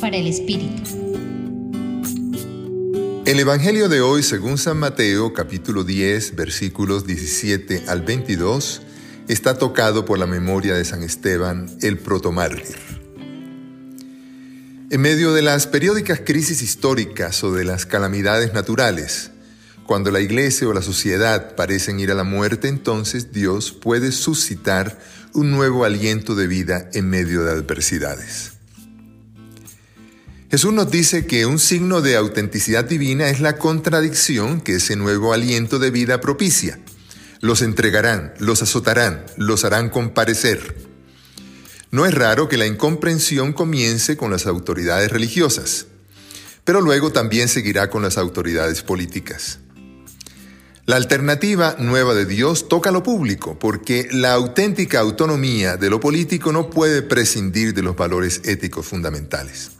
Para el Espíritu. El Evangelio de hoy, según San Mateo, capítulo 10, versículos 17 al 22, está tocado por la memoria de San Esteban, el protomártir. En medio de las periódicas crisis históricas o de las calamidades naturales, cuando la iglesia o la sociedad parecen ir a la muerte, entonces Dios puede suscitar un nuevo aliento de vida en medio de adversidades. Jesús nos dice que un signo de autenticidad divina es la contradicción que ese nuevo aliento de vida propicia. Los entregarán, los azotarán, los harán comparecer. No es raro que la incomprensión comience con las autoridades religiosas, pero luego también seguirá con las autoridades políticas. La alternativa nueva de Dios toca lo público, porque la auténtica autonomía de lo político no puede prescindir de los valores éticos fundamentales.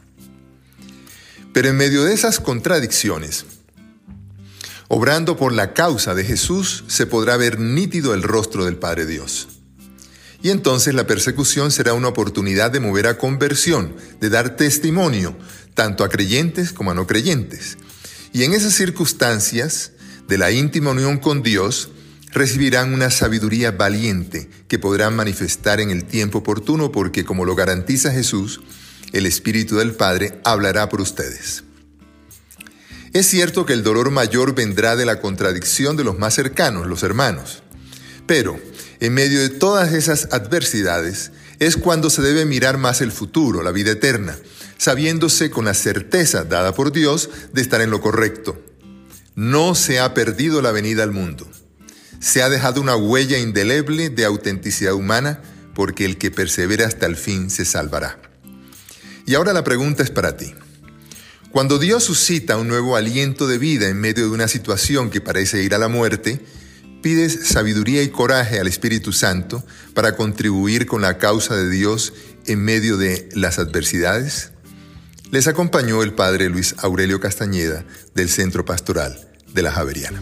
Pero en medio de esas contradicciones, Obrando por la causa de Jesús se podrá ver nítido el rostro del Padre Dios. Y entonces la persecución será una oportunidad de mover a conversión, de dar testimonio, tanto a creyentes como a no creyentes. Y en esas circunstancias de la íntima unión con Dios, recibirán una sabiduría valiente que podrán manifestar en el tiempo oportuno porque, como lo garantiza Jesús, el Espíritu del Padre hablará por ustedes. Es cierto que el dolor mayor vendrá de la contradicción de los más cercanos, los hermanos. Pero, en medio de todas esas adversidades, es cuando se debe mirar más el futuro, la vida eterna, sabiéndose con la certeza dada por Dios de estar en lo correcto. No se ha perdido la venida al mundo. Se ha dejado una huella indeleble de autenticidad humana porque el que persevera hasta el fin se salvará. Y ahora la pregunta es para ti. Cuando Dios suscita un nuevo aliento de vida en medio de una situación que parece ir a la muerte, pides sabiduría y coraje al Espíritu Santo para contribuir con la causa de Dios en medio de las adversidades? Les acompañó el Padre Luis Aurelio Castañeda del Centro Pastoral de la Javeriana.